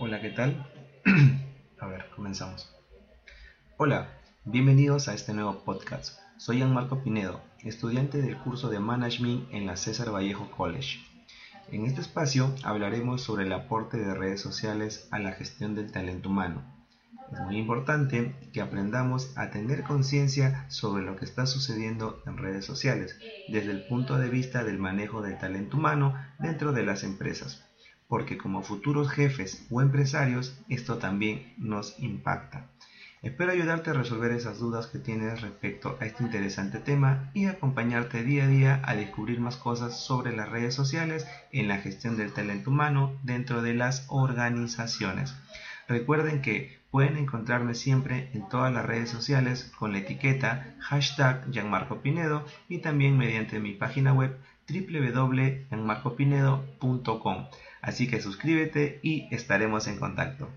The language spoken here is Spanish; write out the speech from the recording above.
Hola, ¿qué tal? a ver, comenzamos. Hola, bienvenidos a este nuevo podcast. Soy Marco Pinedo, estudiante del curso de Management en la César Vallejo College. En este espacio hablaremos sobre el aporte de redes sociales a la gestión del talento humano. Es muy importante que aprendamos a tener conciencia sobre lo que está sucediendo en redes sociales desde el punto de vista del manejo del talento humano dentro de las empresas porque como futuros jefes o empresarios esto también nos impacta. Espero ayudarte a resolver esas dudas que tienes respecto a este interesante tema y acompañarte día a día a descubrir más cosas sobre las redes sociales en la gestión del talento humano dentro de las organizaciones. Recuerden que pueden encontrarme siempre en todas las redes sociales con la etiqueta hashtag Gianmarco Pinedo y también mediante mi página web www.gianmarcopinedo.com. Así que suscríbete y estaremos en contacto.